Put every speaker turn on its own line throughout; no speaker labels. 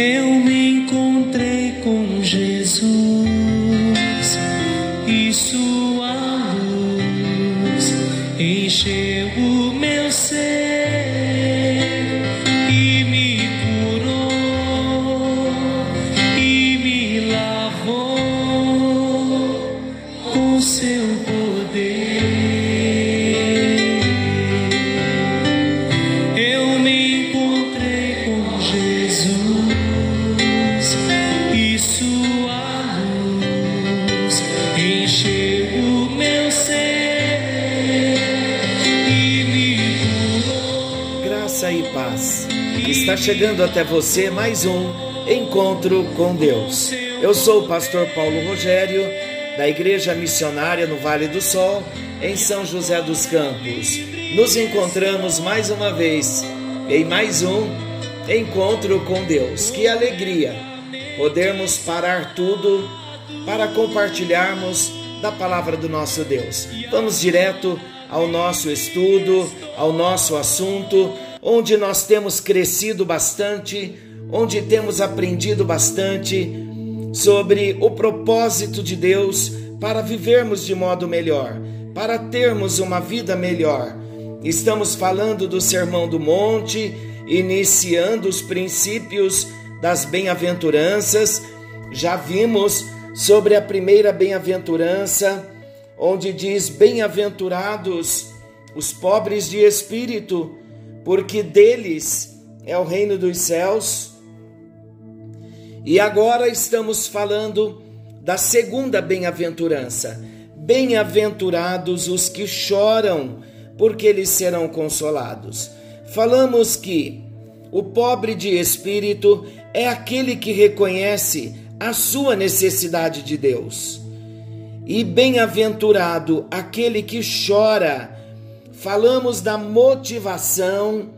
eu me encontrei com Jesus. E
Está chegando até você mais um encontro com Deus. Eu sou o pastor Paulo Rogério, da Igreja Missionária no Vale do Sol, em São José dos Campos. Nos encontramos mais uma vez em mais um encontro com Deus. Que alegria podermos parar tudo para compartilharmos da palavra do nosso Deus. Vamos direto ao nosso estudo, ao nosso assunto, onde nós temos crescido bastante, onde temos aprendido bastante sobre o propósito de Deus para vivermos de modo melhor, para termos uma vida melhor. Estamos falando do Sermão do Monte, iniciando os princípios das bem-aventuranças. Já vimos sobre a primeira bem-aventurança, onde diz: Bem-aventurados os pobres de espírito, porque deles é o reino dos céus. E agora estamos falando da segunda bem-aventurança. Bem-aventurados os que choram, porque eles serão consolados. Falamos que o pobre de espírito é aquele que reconhece a sua necessidade de Deus. E bem-aventurado aquele que chora. Falamos da motivação,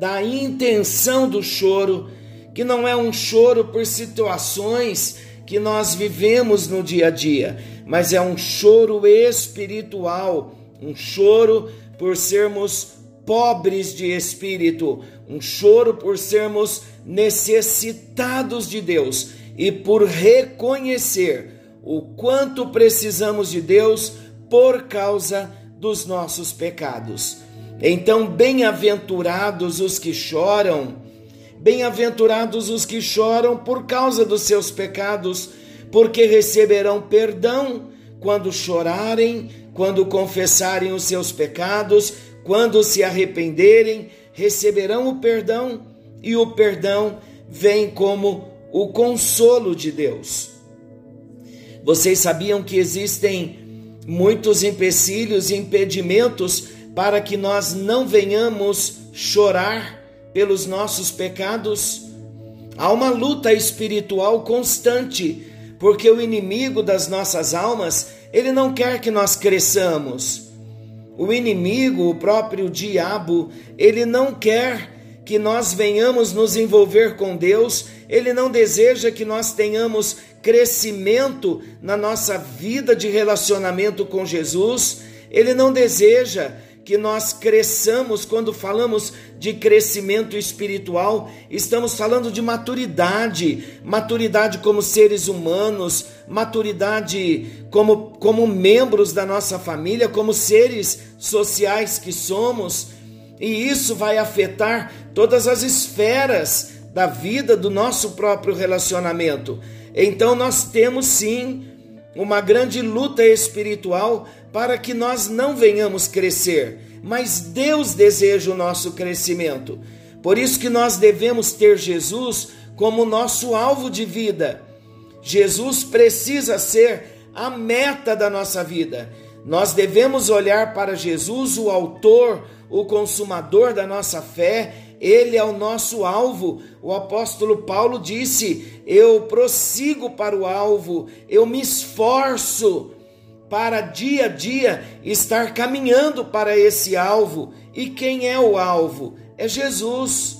da intenção do choro, que não é um choro por situações que nós vivemos no dia a dia, mas é um choro espiritual, um choro por sermos pobres de espírito, um choro por sermos necessitados de Deus e por reconhecer o quanto precisamos de Deus por causa dos nossos pecados. Então, bem-aventurados os que choram, bem-aventurados os que choram por causa dos seus pecados, porque receberão perdão quando chorarem, quando confessarem os seus pecados, quando se arrependerem, receberão o perdão e o perdão vem como o consolo de Deus. Vocês sabiam que existem muitos empecilhos e impedimentos para que nós não venhamos chorar pelos nossos pecados? Há uma luta espiritual constante, porque o inimigo das nossas almas, ele não quer que nós cresçamos. O inimigo, o próprio diabo, ele não quer que nós venhamos nos envolver com Deus, ele não deseja que nós tenhamos crescimento na nossa vida de relacionamento com Jesus, ele não deseja que nós cresçamos quando falamos de crescimento espiritual, estamos falando de maturidade, maturidade como seres humanos, maturidade como, como membros da nossa família, como seres sociais que somos, e isso vai afetar todas as esferas da vida do nosso próprio relacionamento. Então nós temos sim uma grande luta espiritual para que nós não venhamos crescer, mas Deus deseja o nosso crescimento. Por isso que nós devemos ter Jesus como nosso alvo de vida. Jesus precisa ser a meta da nossa vida. Nós devemos olhar para Jesus, o autor, o consumador da nossa fé, ele é o nosso alvo. O apóstolo Paulo disse: Eu prossigo para o alvo, eu me esforço para dia a dia estar caminhando para esse alvo. E quem é o alvo? É Jesus.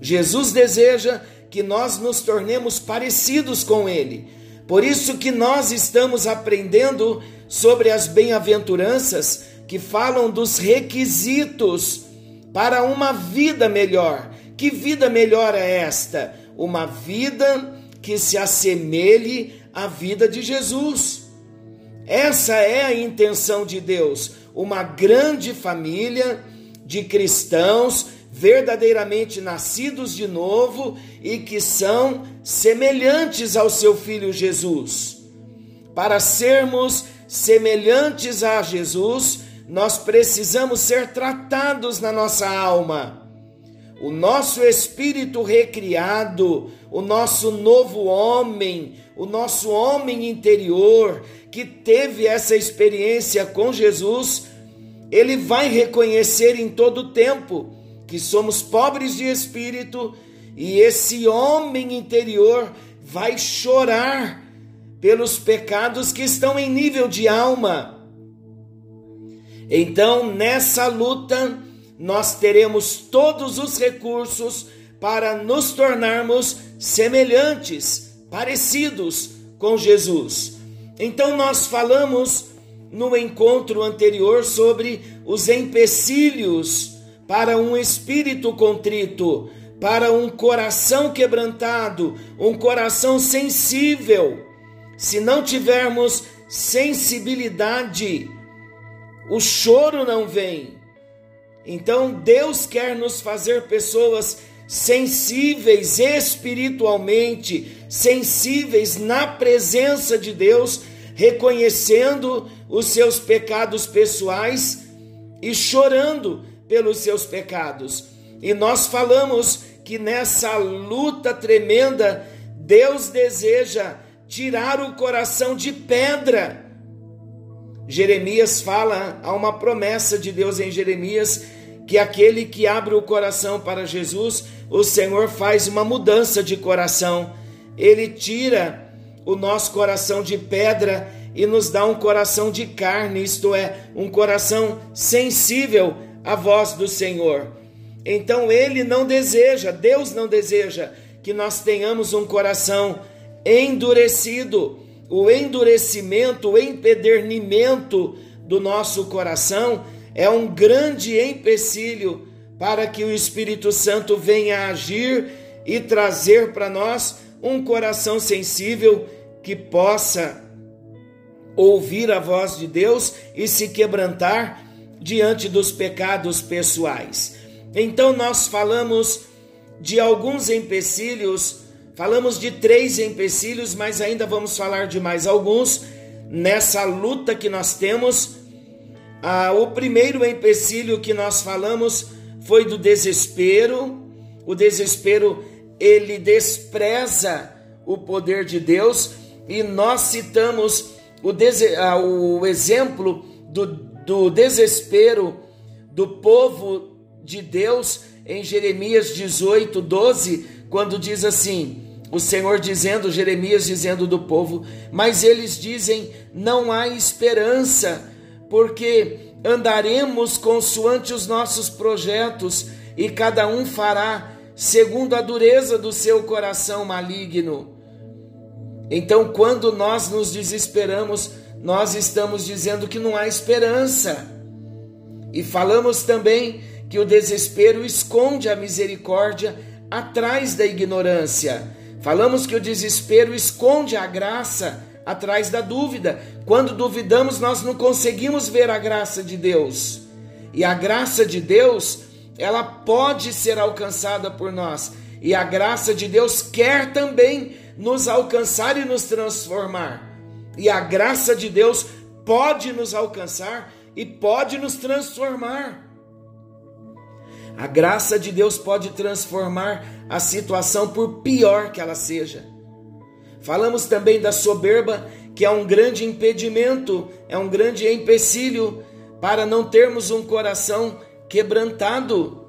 Jesus deseja que nós nos tornemos parecidos com ele. Por isso que nós estamos aprendendo sobre as bem-aventuranças que falam dos requisitos para uma vida melhor. Que vida melhor é esta? uma vida que se assemelhe à vida de Jesus. Essa é a intenção de Deus, uma grande família de cristãos verdadeiramente nascidos de novo e que são semelhantes ao seu filho Jesus. Para sermos semelhantes a Jesus, nós precisamos ser tratados na nossa alma. O nosso espírito recriado, o nosso novo homem, o nosso homem interior que teve essa experiência com Jesus, ele vai reconhecer em todo tempo que somos pobres de espírito e esse homem interior vai chorar pelos pecados que estão em nível de alma. Então, nessa luta, nós teremos todos os recursos para nos tornarmos semelhantes, parecidos com Jesus. Então, nós falamos no encontro anterior sobre os empecilhos para um espírito contrito, para um coração quebrantado, um coração sensível. Se não tivermos sensibilidade, o choro não vem. Então Deus quer nos fazer pessoas sensíveis espiritualmente, sensíveis na presença de Deus, reconhecendo os seus pecados pessoais e chorando pelos seus pecados. E nós falamos que nessa luta tremenda, Deus deseja tirar o coração de pedra. Jeremias fala, há uma promessa de Deus em Jeremias, que aquele que abre o coração para Jesus, o Senhor faz uma mudança de coração. Ele tira o nosso coração de pedra e nos dá um coração de carne, isto é, um coração sensível a voz do Senhor. Então ele não deseja, Deus não deseja que nós tenhamos um coração endurecido. O endurecimento, o empedernimento do nosso coração é um grande empecilho para que o Espírito Santo venha agir e trazer para nós um coração sensível que possa ouvir a voz de Deus e se quebrantar diante dos pecados pessoais. Então nós falamos de alguns empecilhos, falamos de três empecilhos, mas ainda vamos falar de mais alguns nessa luta que nós temos. Ah, o primeiro empecilho que nós falamos foi do desespero. O desespero ele despreza o poder de Deus e nós citamos o, ah, o exemplo do do desespero do povo de Deus em Jeremias 18, 12, quando diz assim: o Senhor dizendo, Jeremias dizendo do povo, mas eles dizem: não há esperança, porque andaremos consoante os nossos projetos e cada um fará segundo a dureza do seu coração maligno. Então, quando nós nos desesperamos, nós estamos dizendo que não há esperança. E falamos também que o desespero esconde a misericórdia atrás da ignorância. Falamos que o desespero esconde a graça atrás da dúvida. Quando duvidamos, nós não conseguimos ver a graça de Deus. E a graça de Deus, ela pode ser alcançada por nós. E a graça de Deus quer também nos alcançar e nos transformar. E a graça de Deus pode nos alcançar e pode nos transformar. A graça de Deus pode transformar a situação por pior que ela seja. Falamos também da soberba, que é um grande impedimento, é um grande empecilho para não termos um coração quebrantado.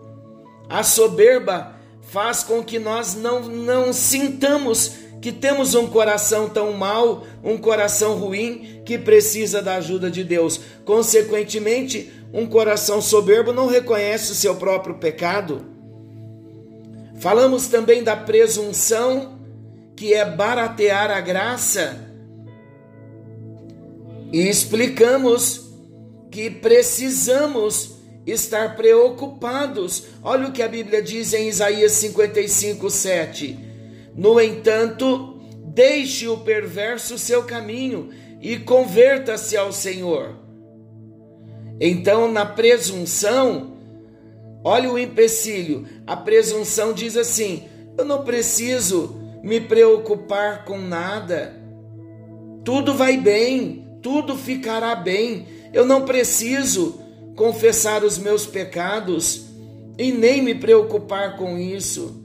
A soberba faz com que nós não, não sintamos que temos um coração tão mau, um coração ruim, que precisa da ajuda de Deus. Consequentemente, um coração soberbo não reconhece o seu próprio pecado. Falamos também da presunção, que é baratear a graça. E explicamos que precisamos estar preocupados. Olha o que a Bíblia diz em Isaías 55, 7 No entanto, deixe o perverso seu caminho e converta-se ao Senhor. Então, na presunção, olha o empecilho. A presunção diz assim: eu não preciso me preocupar com nada. Tudo vai bem, tudo ficará bem. Eu não preciso confessar os meus pecados e nem me preocupar com isso.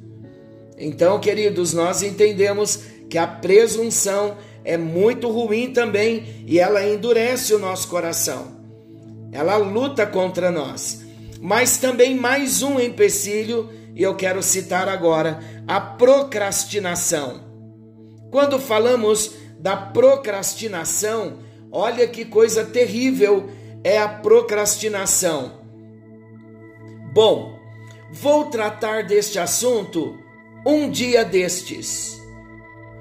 Então, queridos, nós entendemos que a presunção é muito ruim também e ela endurece o nosso coração. Ela luta contra nós. Mas também mais um empecilho, e eu quero citar agora, a procrastinação. Quando falamos da procrastinação, olha que coisa terrível é a procrastinação. Bom, vou tratar deste assunto um dia destes.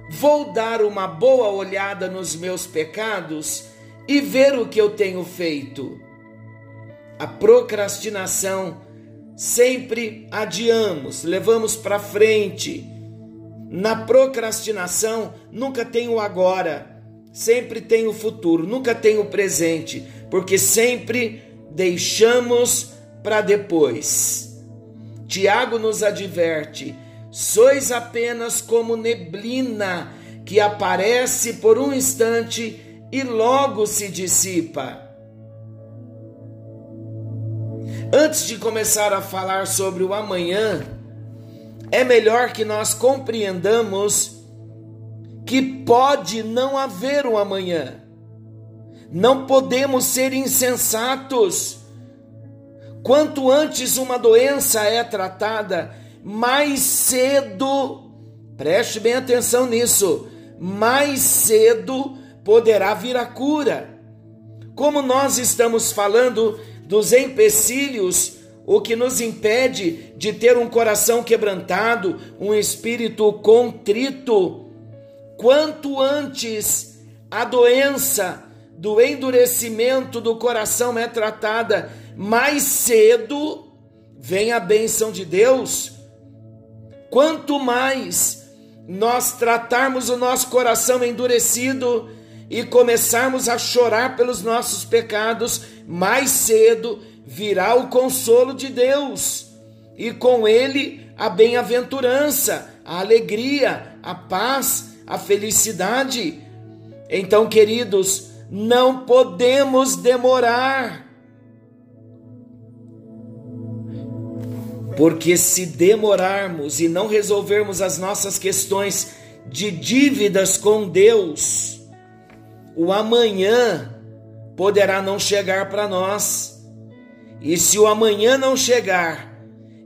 Vou dar uma boa olhada nos meus pecados e ver o que eu tenho feito. A procrastinação sempre adiamos, levamos para frente. Na procrastinação nunca tem o agora, sempre tem o futuro, nunca tem o presente, porque sempre deixamos para depois. Tiago nos adverte: sois apenas como neblina que aparece por um instante e logo se dissipa. Antes de começar a falar sobre o amanhã, é melhor que nós compreendamos que pode não haver um amanhã. Não podemos ser insensatos. Quanto antes uma doença é tratada, mais cedo, preste bem atenção nisso, mais cedo poderá vir a cura. Como nós estamos falando dos empecilhos, o que nos impede de ter um coração quebrantado, um espírito contrito. Quanto antes a doença do endurecimento do coração é tratada, mais cedo vem a bênção de Deus. Quanto mais nós tratarmos o nosso coração endurecido, e começarmos a chorar pelos nossos pecados, mais cedo virá o consolo de Deus e com ele a bem-aventurança, a alegria, a paz, a felicidade. Então, queridos, não podemos demorar. Porque se demorarmos e não resolvermos as nossas questões de dívidas com Deus, o amanhã poderá não chegar para nós. E se o amanhã não chegar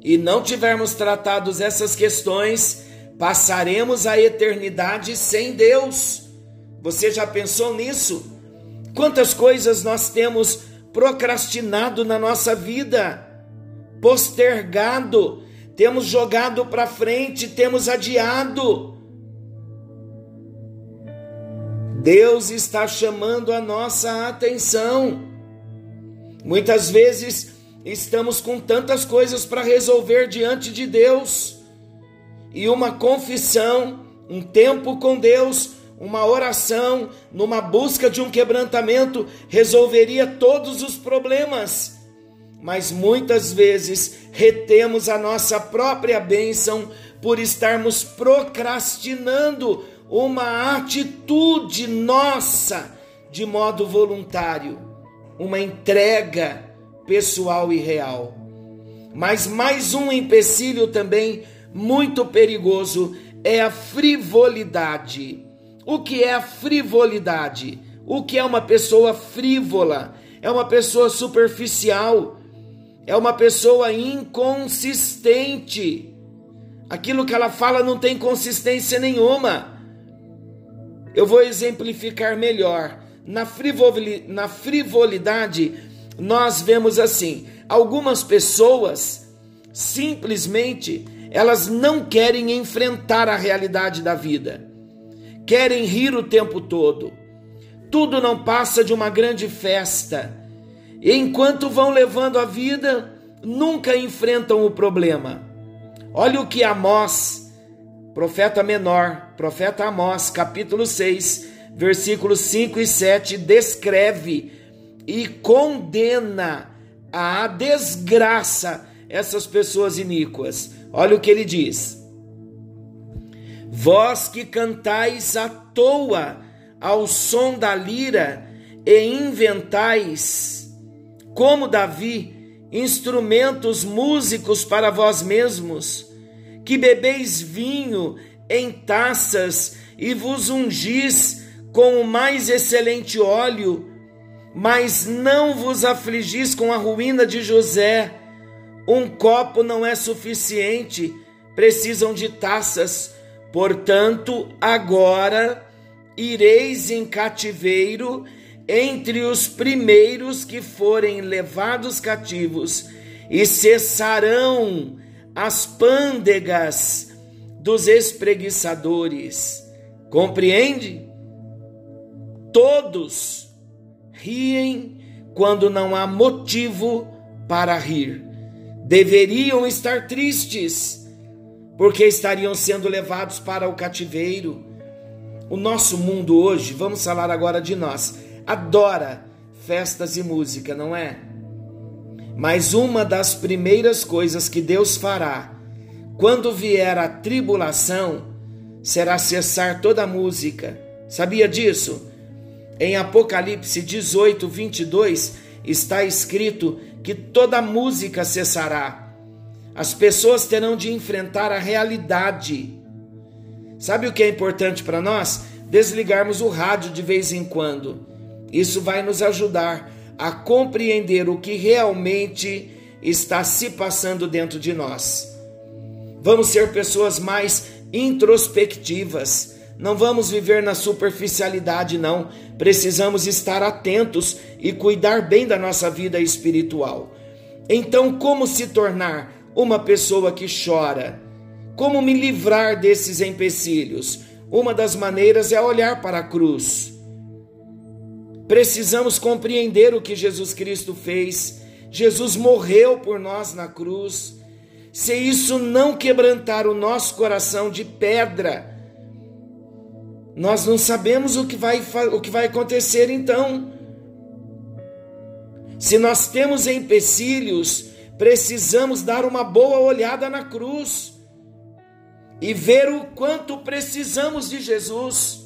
e não tivermos tratado essas questões, passaremos a eternidade sem Deus. Você já pensou nisso? Quantas coisas nós temos procrastinado na nossa vida, postergado, temos jogado para frente, temos adiado. Deus está chamando a nossa atenção. Muitas vezes estamos com tantas coisas para resolver diante de Deus, e uma confissão, um tempo com Deus, uma oração, numa busca de um quebrantamento, resolveria todos os problemas. Mas muitas vezes retemos a nossa própria bênção por estarmos procrastinando uma atitude nossa de modo voluntário, uma entrega pessoal e real. Mas mais um empecilho também muito perigoso é a frivolidade. O que é a frivolidade? O que é uma pessoa frívola? É uma pessoa superficial, é uma pessoa inconsistente. Aquilo que ela fala não tem consistência nenhuma. Eu vou exemplificar melhor. Na, na frivolidade, nós vemos assim: algumas pessoas simplesmente elas não querem enfrentar a realidade da vida, querem rir o tempo todo. Tudo não passa de uma grande festa. E enquanto vão levando a vida, nunca enfrentam o problema. Olha o que Amós profeta menor, profeta Amós, capítulo 6, versículos 5 e 7, descreve e condena a desgraça essas pessoas iníquas. Olha o que ele diz: Vós que cantais à toa ao som da lira e inventais, como Davi, instrumentos músicos para vós mesmos, que bebeis vinho em taças e vos ungis com o mais excelente óleo, mas não vos afligis com a ruína de José. Um copo não é suficiente, precisam de taças Portanto, agora ireis em cativeiro entre os primeiros que forem levados cativos, e cessarão as pândegas dos espreguiçadores. Compreende? Todos riem quando não há motivo para rir. Deveriam estar tristes porque estariam sendo levados para o cativeiro. O nosso mundo hoje, vamos falar agora de nós, adora festas e música, não é? Mas uma das primeiras coisas que Deus fará quando vier a tribulação será cessar toda a música. Sabia disso? Em Apocalipse 18, 22 está escrito que toda música cessará as pessoas terão de enfrentar a realidade. Sabe o que é importante para nós? Desligarmos o rádio de vez em quando. Isso vai nos ajudar a compreender o que realmente está se passando dentro de nós. Vamos ser pessoas mais introspectivas. Não vamos viver na superficialidade, não. Precisamos estar atentos e cuidar bem da nossa vida espiritual. Então, como se tornar uma pessoa que chora. Como me livrar desses empecilhos? Uma das maneiras é olhar para a cruz. Precisamos compreender o que Jesus Cristo fez. Jesus morreu por nós na cruz. Se isso não quebrantar o nosso coração de pedra, nós não sabemos o que vai, o que vai acontecer então. Se nós temos empecilhos, precisamos dar uma boa olhada na cruz e ver o quanto precisamos de Jesus.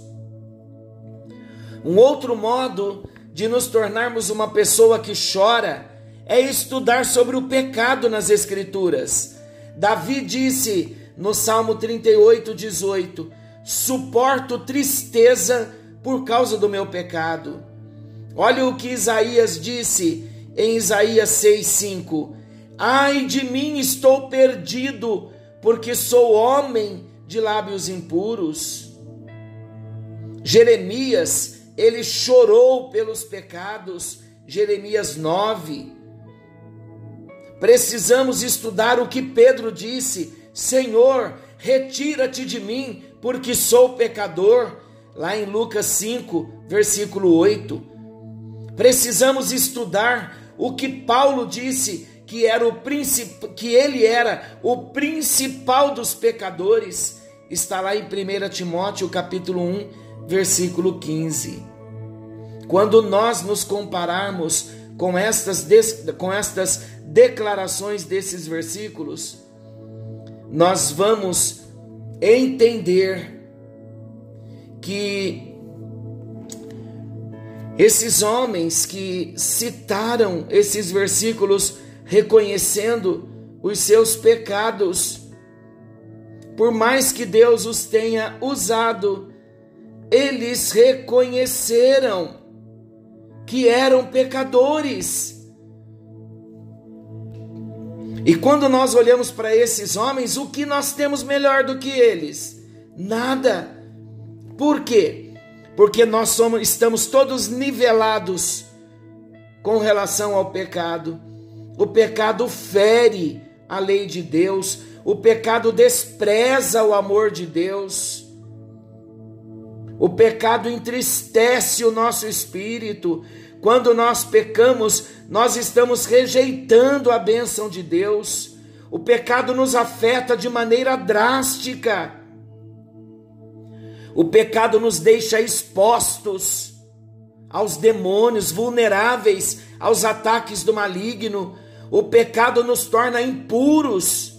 Um outro modo de nos tornarmos uma pessoa que chora é estudar sobre o pecado nas Escrituras. Davi disse no Salmo 38, 18: Suporto tristeza por causa do meu pecado. Olha o que Isaías disse em Isaías 6, 5: Ai de mim, estou perdido, porque sou homem de lábios impuros. Jeremias, ele chorou pelos pecados. Jeremias 9. Precisamos estudar o que Pedro disse: Senhor, retira-te de mim, porque sou pecador. Lá em Lucas 5, versículo 8. Precisamos estudar o que Paulo disse que era o princip... que ele era o principal dos pecadores, está lá em 1 Timóteo capítulo 1, versículo 15. Quando nós nos compararmos com estas, com estas declarações desses versículos, nós vamos entender que esses homens que citaram esses versículos reconhecendo os seus pecados. Por mais que Deus os tenha usado, eles reconheceram que eram pecadores. E quando nós olhamos para esses homens, o que nós temos melhor do que eles? Nada. Por quê? Porque nós somos, estamos todos nivelados com relação ao pecado. O pecado fere a lei de Deus, o pecado despreza o amor de Deus. O pecado entristece o nosso espírito. Quando nós pecamos, nós estamos rejeitando a bênção de Deus. O pecado nos afeta de maneira drástica. O pecado nos deixa expostos aos demônios, vulneráveis aos ataques do maligno. O pecado nos torna impuros.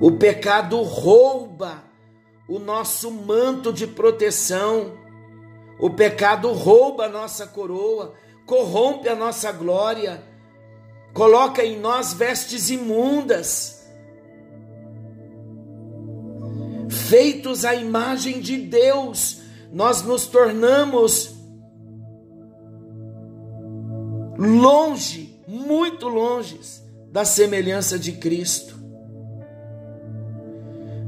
O pecado rouba o nosso manto de proteção. O pecado rouba a nossa coroa, corrompe a nossa glória, coloca em nós vestes imundas. Feitos à imagem de Deus, nós nos tornamos longe, muito longe da semelhança de Cristo.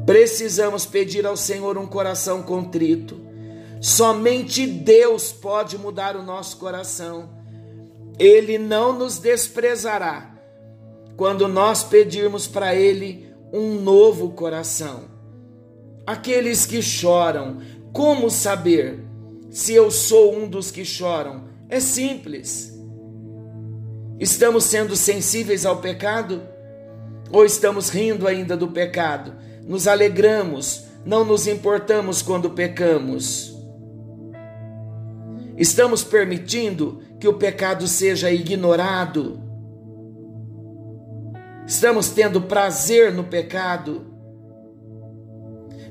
Precisamos pedir ao Senhor um coração contrito. Somente Deus pode mudar o nosso coração. Ele não nos desprezará quando nós pedirmos para Ele um novo coração. Aqueles que choram, como saber se eu sou um dos que choram? É simples. Estamos sendo sensíveis ao pecado? Ou estamos rindo ainda do pecado? Nos alegramos, não nos importamos quando pecamos. Estamos permitindo que o pecado seja ignorado. Estamos tendo prazer no pecado.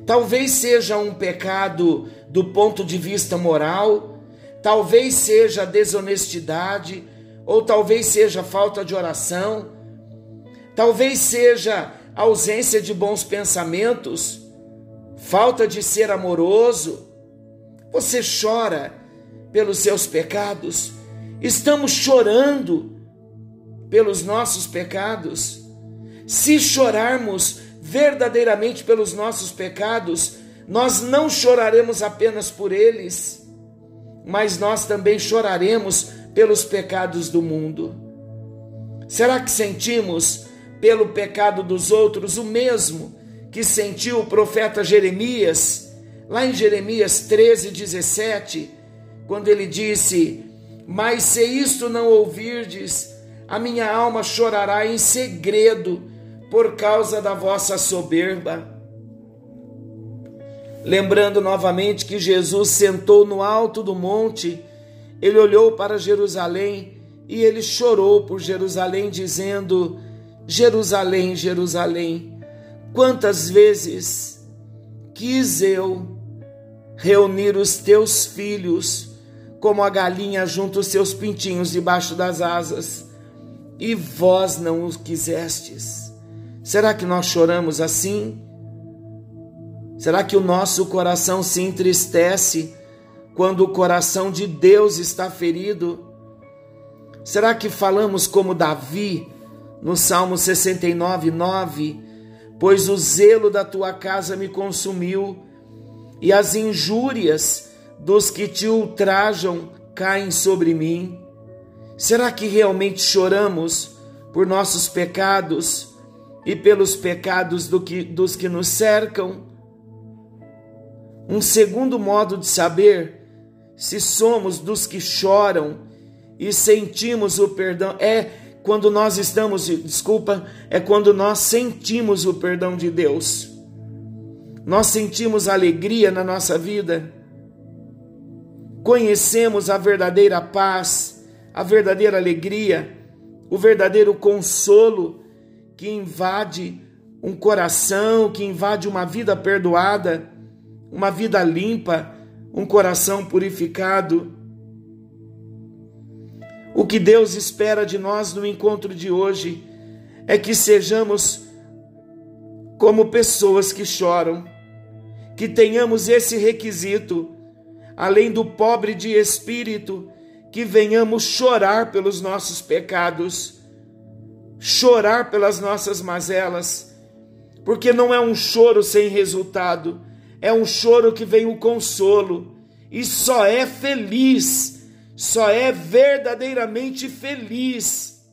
Talvez seja um pecado do ponto de vista moral, talvez seja desonestidade, ou talvez seja falta de oração, talvez seja ausência de bons pensamentos, falta de ser amoroso. Você chora pelos seus pecados, estamos chorando pelos nossos pecados. Se chorarmos verdadeiramente pelos nossos pecados, nós não choraremos apenas por eles, mas nós também choraremos pelos pecados do mundo? Será que sentimos pelo pecado dos outros o mesmo que sentiu o profeta Jeremias, lá em Jeremias 13, 17, quando ele disse: Mas se isto não ouvirdes, a minha alma chorará em segredo por causa da vossa soberba. Lembrando novamente que Jesus sentou no alto do monte ele olhou para Jerusalém e ele chorou por Jerusalém, dizendo: Jerusalém, Jerusalém, quantas vezes quis eu reunir os teus filhos, como a galinha junta os seus pintinhos debaixo das asas, e vós não os quisestes. Será que nós choramos assim? Será que o nosso coração se entristece? quando o coração de Deus está ferido? Será que falamos como Davi no Salmo 69, 9? Pois o zelo da tua casa me consumiu e as injúrias dos que te ultrajam caem sobre mim. Será que realmente choramos por nossos pecados e pelos pecados do que, dos que nos cercam? Um segundo modo de saber se somos dos que choram e sentimos o perdão, é quando nós estamos, desculpa, é quando nós sentimos o perdão de Deus. Nós sentimos alegria na nossa vida. Conhecemos a verdadeira paz, a verdadeira alegria, o verdadeiro consolo que invade um coração, que invade uma vida perdoada, uma vida limpa, um coração purificado. O que Deus espera de nós no encontro de hoje é que sejamos como pessoas que choram, que tenhamos esse requisito, além do pobre de espírito, que venhamos chorar pelos nossos pecados, chorar pelas nossas mazelas, porque não é um choro sem resultado, é um choro que vem o consolo e só é feliz, só é verdadeiramente feliz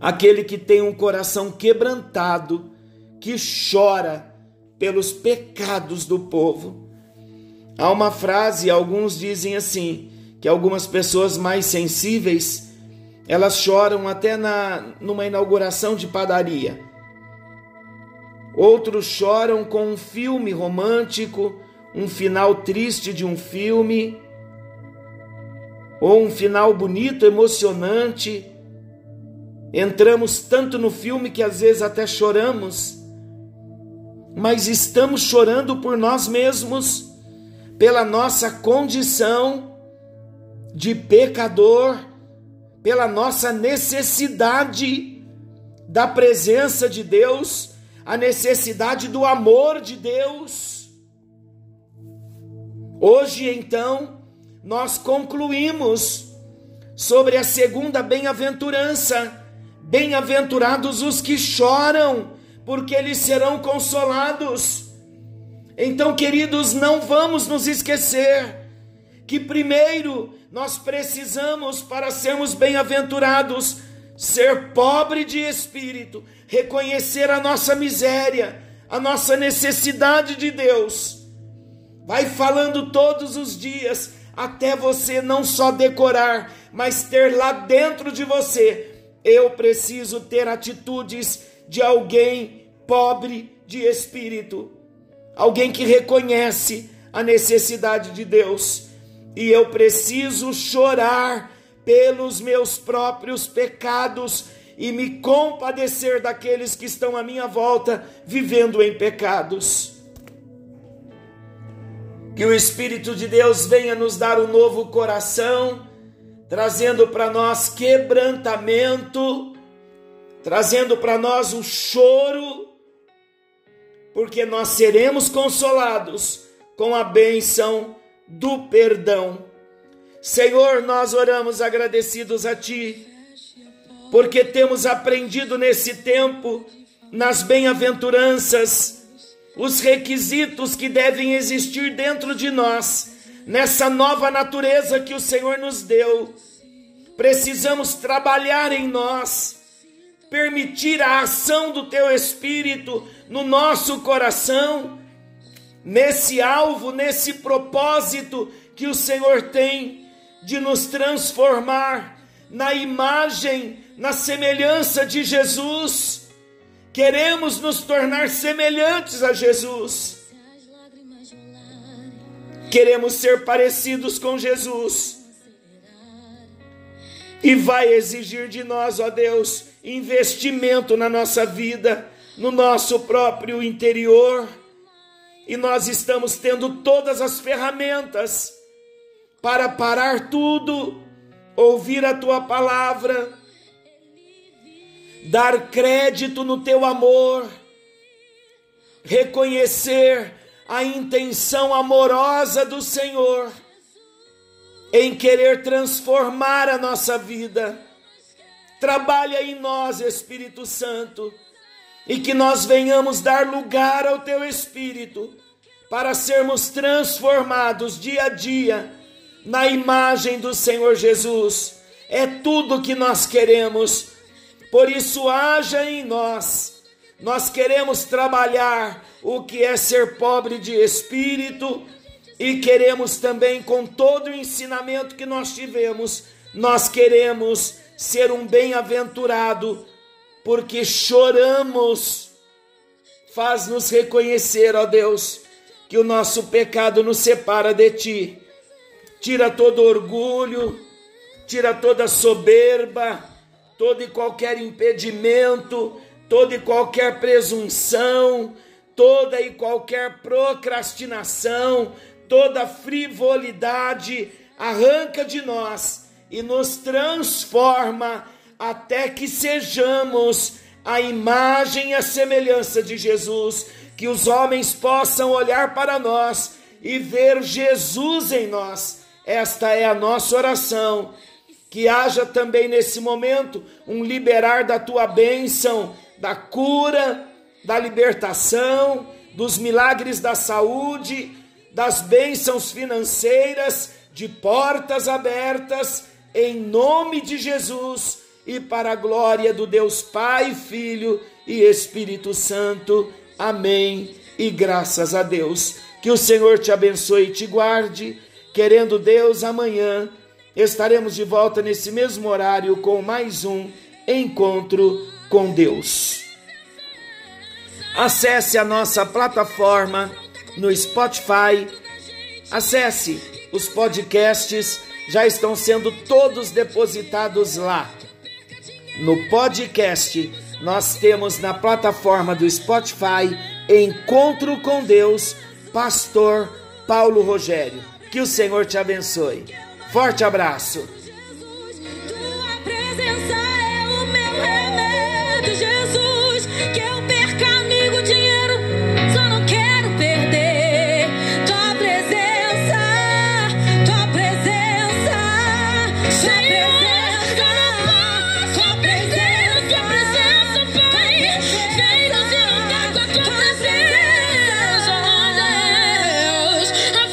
aquele que tem um coração quebrantado, que chora pelos pecados do povo. Há uma frase, alguns dizem assim, que algumas pessoas mais sensíveis, elas choram até na numa inauguração de padaria Outros choram com um filme romântico, um final triste de um filme, ou um final bonito, emocionante. Entramos tanto no filme que às vezes até choramos, mas estamos chorando por nós mesmos, pela nossa condição de pecador, pela nossa necessidade da presença de Deus, a necessidade do amor de Deus. Hoje, então, nós concluímos sobre a segunda bem-aventurança. Bem-aventurados os que choram, porque eles serão consolados. Então, queridos, não vamos nos esquecer que primeiro nós precisamos, para sermos bem-aventurados, ser pobre de espírito, reconhecer a nossa miséria, a nossa necessidade de Deus. Vai falando todos os dias, até você não só decorar, mas ter lá dentro de você. Eu preciso ter atitudes de alguém pobre de espírito, alguém que reconhece a necessidade de Deus. E eu preciso chorar pelos meus próprios pecados e me compadecer daqueles que estão à minha volta vivendo em pecados. Que o Espírito de Deus venha nos dar um novo coração, trazendo para nós quebrantamento, trazendo para nós um choro, porque nós seremos consolados com a bênção do perdão. Senhor, nós oramos agradecidos a Ti, porque temos aprendido nesse tempo, nas bem-aventuranças, os requisitos que devem existir dentro de nós, nessa nova natureza que o Senhor nos deu. Precisamos trabalhar em nós, permitir a ação do Teu Espírito no nosso coração, nesse alvo, nesse propósito que o Senhor tem de nos transformar na imagem, na semelhança de Jesus. Queremos nos tornar semelhantes a Jesus. Queremos ser parecidos com Jesus. E vai exigir de nós, ó Deus, investimento na nossa vida, no nosso próprio interior. E nós estamos tendo todas as ferramentas para parar tudo, ouvir a tua palavra, dar crédito no teu amor, reconhecer a intenção amorosa do Senhor em querer transformar a nossa vida. Trabalha em nós, Espírito Santo, e que nós venhamos dar lugar ao teu Espírito para sermos transformados dia a dia na imagem do Senhor Jesus. É tudo que nós queremos. Por isso, haja em nós. Nós queremos trabalhar o que é ser pobre de espírito e queremos também, com todo o ensinamento que nós tivemos, nós queremos ser um bem-aventurado, porque choramos. Faz-nos reconhecer, ó Deus, que o nosso pecado nos separa de Ti tira todo orgulho, tira toda soberba, todo e qualquer impedimento, toda e qualquer presunção, toda e qualquer procrastinação, toda frivolidade, arranca de nós e nos transforma até que sejamos a imagem e a semelhança de Jesus, que os homens possam olhar para nós e ver Jesus em nós esta é a nossa oração. Que haja também nesse momento um liberar da tua bênção, da cura, da libertação, dos milagres da saúde, das bênçãos financeiras, de portas abertas, em nome de Jesus e para a glória do Deus Pai, Filho e Espírito Santo. Amém. E graças a Deus. Que o Senhor te abençoe e te guarde Querendo Deus, amanhã estaremos de volta nesse mesmo horário com mais um encontro com Deus. Acesse a nossa plataforma no Spotify. Acesse os podcasts, já estão sendo todos depositados lá. No podcast, nós temos na plataforma do Spotify Encontro com Deus, Pastor Paulo Rogério. Que o Senhor te abençoe. Forte abraço!
Jesus, tua presença é o meu remédio, Jesus. Que eu perca amigo, dinheiro, só não quero.